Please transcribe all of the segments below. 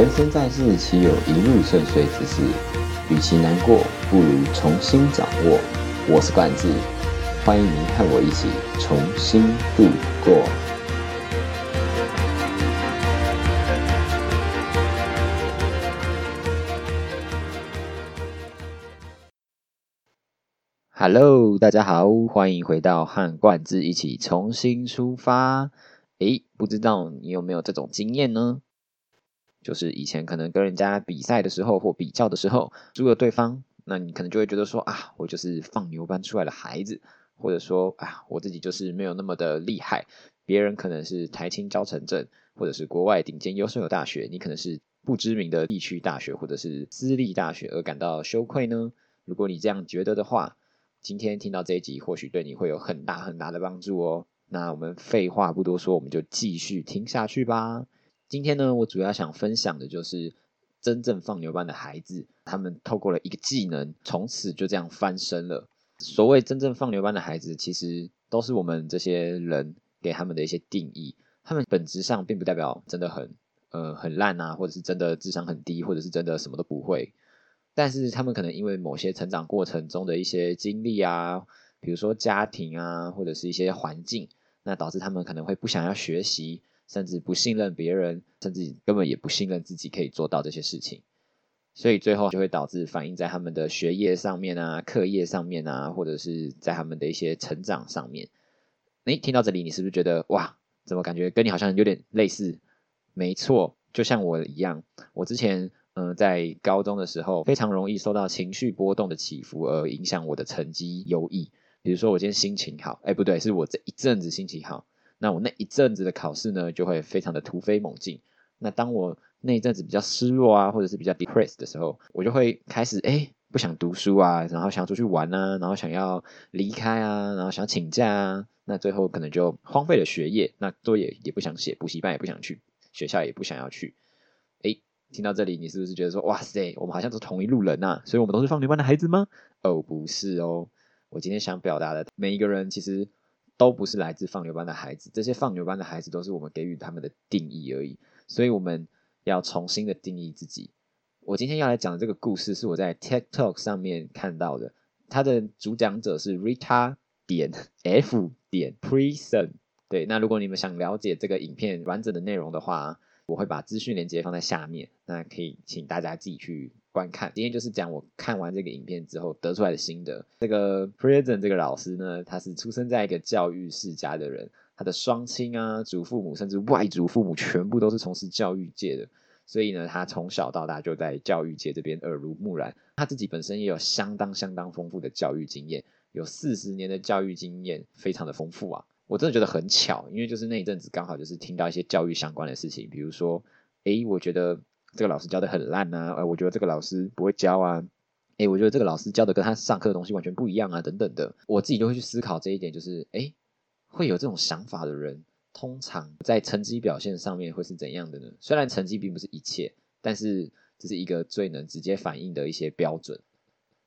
人生在世，岂有一路顺遂之事？与其难过，不如重新掌握。我是冠志，欢迎您和我一起重新度过。Hello，大家好，欢迎回到和冠志一起重新出发。诶，不知道你有没有这种经验呢？就是以前可能跟人家比赛的时候或比较的时候输了对方，那你可能就会觉得说啊，我就是放牛班出来的孩子，或者说啊，我自己就是没有那么的厉害，别人可能是台青教城镇，或者是国外顶尖优秀的大学，你可能是不知名的地区大学或者是私立大学而感到羞愧呢？如果你这样觉得的话，今天听到这一集或许对你会有很大很大的帮助哦。那我们废话不多说，我们就继续听下去吧。今天呢，我主要想分享的就是真正放牛班的孩子，他们透过了一个技能，从此就这样翻身了。所谓真正放牛班的孩子，其实都是我们这些人给他们的一些定义。他们本质上并不代表真的很呃很烂啊，或者是真的智商很低，或者是真的什么都不会。但是他们可能因为某些成长过程中的一些经历啊，比如说家庭啊，或者是一些环境，那导致他们可能会不想要学习。甚至不信任别人，甚至根本也不信任自己可以做到这些事情，所以最后就会导致反映在他们的学业上面啊、课业上面啊，或者是在他们的一些成长上面。诶，听到这里，你是不是觉得哇，怎么感觉跟你好像有点类似？没错，就像我一样，我之前嗯在高中的时候，非常容易受到情绪波动的起伏而影响我的成绩优异。比如说我今天心情好，哎不对，是我这一阵子心情好。那我那一阵子的考试呢，就会非常的突飞猛进。那当我那一阵子比较失落啊，或者是比较 depressed 的时候，我就会开始哎不想读书啊，然后想出去玩啊，然后想要离开啊，然后想请假啊。那最后可能就荒废了学业，那作业也不想写，补习班也不想去，学校也不想要去。哎，听到这里，你是不是觉得说，哇塞，我们好像是同一路人呐？所以我们都是放牛班的孩子吗？哦，不是哦。我今天想表达的，每一个人其实。都不是来自放牛班的孩子，这些放牛班的孩子都是我们给予他们的定义而已，所以我们要重新的定义自己。我今天要来讲的这个故事是我在 TikTok 上面看到的，它的主讲者是 Rita 点 F 点 Prison。对，那如果你们想了解这个影片完整的内容的话，我会把资讯链接放在下面，那可以请大家自己去。观看，今天就是讲我看完这个影片之后得出来的心得。这个 Prison 这个老师呢，他是出生在一个教育世家的人，他的双亲啊、祖父母甚至外祖父母全部都是从事教育界的，所以呢，他从小到大就在教育界这边耳濡目染。他自己本身也有相当相当丰富的教育经验，有四十年的教育经验，非常的丰富啊！我真的觉得很巧，因为就是那一阵子刚好就是听到一些教育相关的事情，比如说，诶，我觉得。这个老师教的很烂啊！呃，我觉得这个老师不会教啊！哎，我觉得这个老师教的跟他上课的东西完全不一样啊！等等的，我自己就会去思考这一点，就是哎，会有这种想法的人，通常在成绩表现上面会是怎样的呢？虽然成绩并不是一切，但是这是一个最能直接反映的一些标准。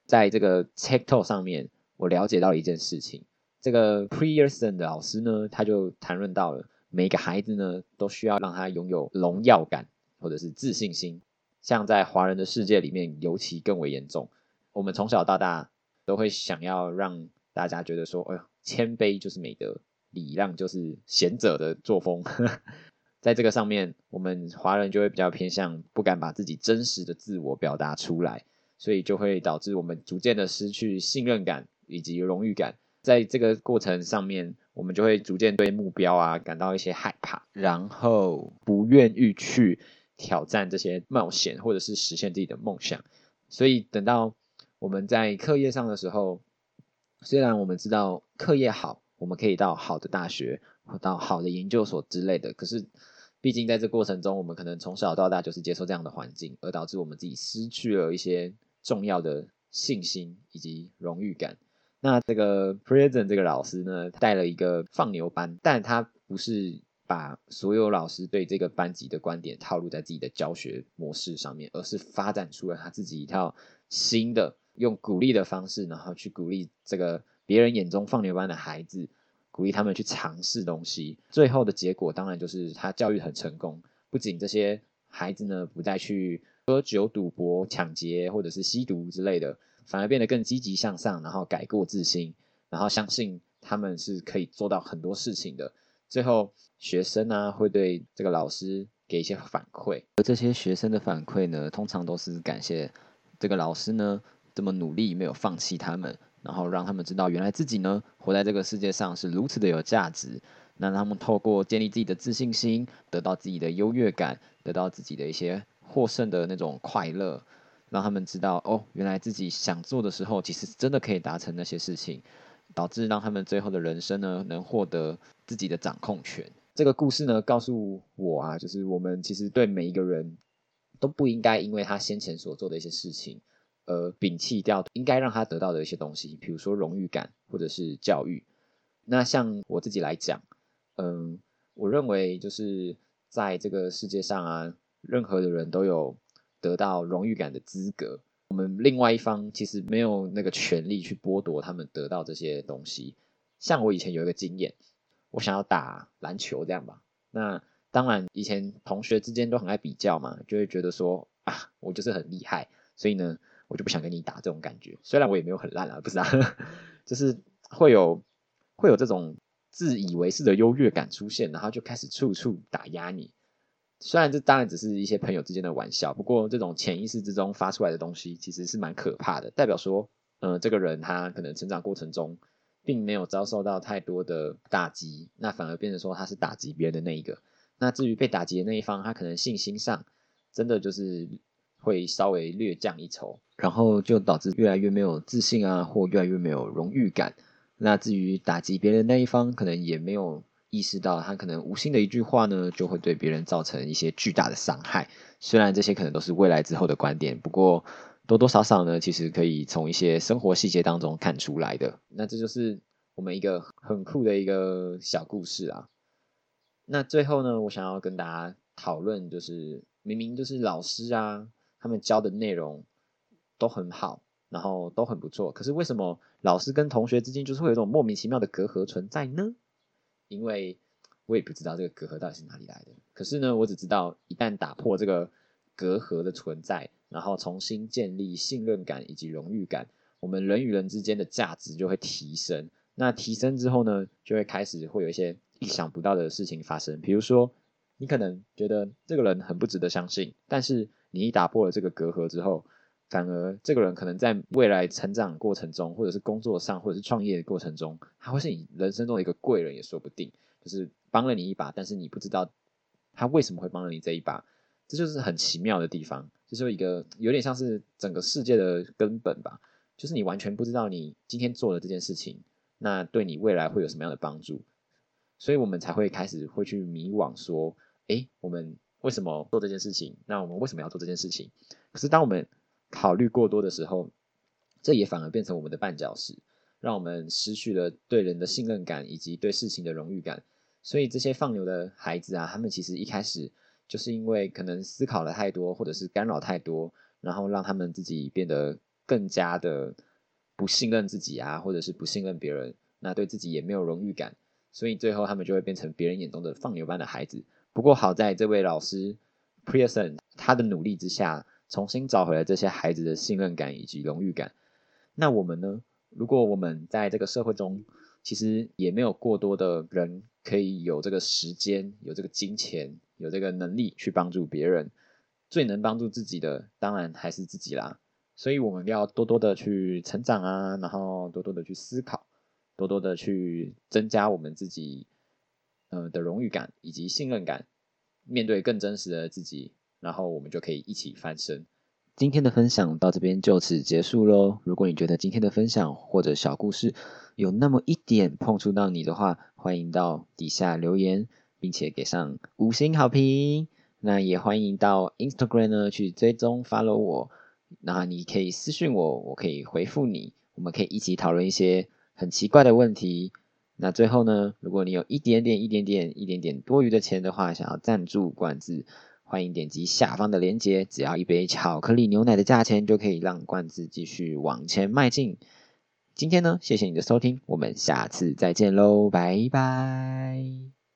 在这个 TikTok 上面，我了解到了一件事情，这个 Pearson 的老师呢，他就谈论到了每个孩子呢，都需要让他拥有荣耀感。或者是自信心，像在华人的世界里面尤其更为严重。我们从小到大都会想要让大家觉得说，哎呦，谦卑就是美德，礼让就是贤者的作风。在这个上面，我们华人就会比较偏向不敢把自己真实的自我表达出来，所以就会导致我们逐渐的失去信任感以及荣誉感。在这个过程上面，我们就会逐渐对目标啊感到一些害怕，然后不愿意去。挑战这些冒险，或者是实现自己的梦想。所以等到我们在课业上的时候，虽然我们知道课业好，我们可以到好的大学或到好的研究所之类的。可是，毕竟在这过程中，我们可能从小到大就是接受这样的环境，而导致我们自己失去了一些重要的信心以及荣誉感。那这个 Prison 这个老师呢，带了一个放牛班，但他不是。把所有老师对这个班级的观点套路在自己的教学模式上面，而是发展出了他自己一套新的用鼓励的方式，然后去鼓励这个别人眼中放牛班的孩子，鼓励他们去尝试东西。最后的结果当然就是他教育很成功，不仅这些孩子呢不再去喝酒、赌博、抢劫或者是吸毒之类的，反而变得更积极向上，然后改过自新，然后相信他们是可以做到很多事情的。最后，学生呢会对这个老师给一些反馈，而这些学生的反馈呢，通常都是感谢这个老师呢这么努力，没有放弃他们。然后让他们知道，原来自己呢活在这个世界上是如此的有价值。那他们透过建立自己的自信心，得到自己的优越感，得到自己的一些获胜的那种快乐，让他们知道哦，原来自己想做的时候，其实真的可以达成那些事情，导致让他们最后的人生呢能获得自己的掌控权。这个故事呢告诉我啊，就是我们其实对每一个人都不应该因为他先前所做的一些事情。呃，摒弃掉应该让他得到的一些东西，比如说荣誉感或者是教育。那像我自己来讲，嗯，我认为就是在这个世界上啊，任何的人都有得到荣誉感的资格。我们另外一方其实没有那个权利去剥夺他们得到这些东西。像我以前有一个经验，我想要打篮球这样吧。那当然以前同学之间都很爱比较嘛，就会觉得说啊，我就是很厉害，所以呢。我就不想跟你打这种感觉，虽然我也没有很烂啊，不是啊，就是会有会有这种自以为是的优越感出现，然后就开始处处打压你。虽然这当然只是一些朋友之间的玩笑，不过这种潜意识之中发出来的东西其实是蛮可怕的，代表说，呃，这个人他可能成长过程中并没有遭受到太多的打击，那反而变成说他是打击别人的那一个。那至于被打击的那一方，他可能信心上真的就是。会稍微略降一筹，然后就导致越来越没有自信啊，或越来越没有荣誉感。那至于打击别人那一方，可能也没有意识到，他可能无心的一句话呢，就会对别人造成一些巨大的伤害。虽然这些可能都是未来之后的观点，不过多多少少呢，其实可以从一些生活细节当中看出来的。那这就是我们一个很酷的一个小故事啊。那最后呢，我想要跟大家讨论，就是明明就是老师啊。他们教的内容都很好，然后都很不错。可是为什么老师跟同学之间就是会有一种莫名其妙的隔阂存在呢？因为我也不知道这个隔阂到底是哪里来的。可是呢，我只知道一旦打破这个隔阂的存在，然后重新建立信任感以及荣誉感，我们人与人之间的价值就会提升。那提升之后呢，就会开始会有一些意想不到的事情发生。比如说，你可能觉得这个人很不值得相信，但是你一打破了这个隔阂之后，反而这个人可能在未来成长过程中，或者是工作上，或者是创业的过程中，他会是你人生中的一个贵人也说不定，就是帮了你一把，但是你不知道他为什么会帮了你这一把，这就是很奇妙的地方，就是一个有点像是整个世界的根本吧，就是你完全不知道你今天做的这件事情，那对你未来会有什么样的帮助，所以我们才会开始会去迷惘，说，哎，我们。为什么做这件事情？那我们为什么要做这件事情？可是当我们考虑过多的时候，这也反而变成我们的绊脚石，让我们失去了对人的信任感以及对事情的荣誉感。所以这些放牛的孩子啊，他们其实一开始就是因为可能思考了太多，或者是干扰太多，然后让他们自己变得更加的不信任自己啊，或者是不信任别人，那对自己也没有荣誉感，所以最后他们就会变成别人眼中的放牛班的孩子。不过好在这位老师 Pearson 他的努力之下，重新找回了这些孩子的信任感以及荣誉感。那我们呢？如果我们在这个社会中，其实也没有过多的人可以有这个时间、有这个金钱、有这个能力去帮助别人，最能帮助自己的，当然还是自己啦。所以我们要多多的去成长啊，然后多多的去思考，多多的去增加我们自己。呃的荣誉感以及信任感，面对更真实的自己，然后我们就可以一起翻身。今天的分享到这边就此结束喽。如果你觉得今天的分享或者小故事有那么一点碰触到你的话，欢迎到底下留言，并且给上五星好评。那也欢迎到 Instagram 呢去追踪 follow 我，那你可以私信我，我可以回复你，我们可以一起讨论一些很奇怪的问题。那最后呢，如果你有一点点、一点点、一点点多余的钱的话，想要赞助罐子，欢迎点击下方的链接，只要一杯巧克力牛奶的价钱，就可以让罐子继续往前迈进。今天呢，谢谢你的收听，我们下次再见喽，拜拜。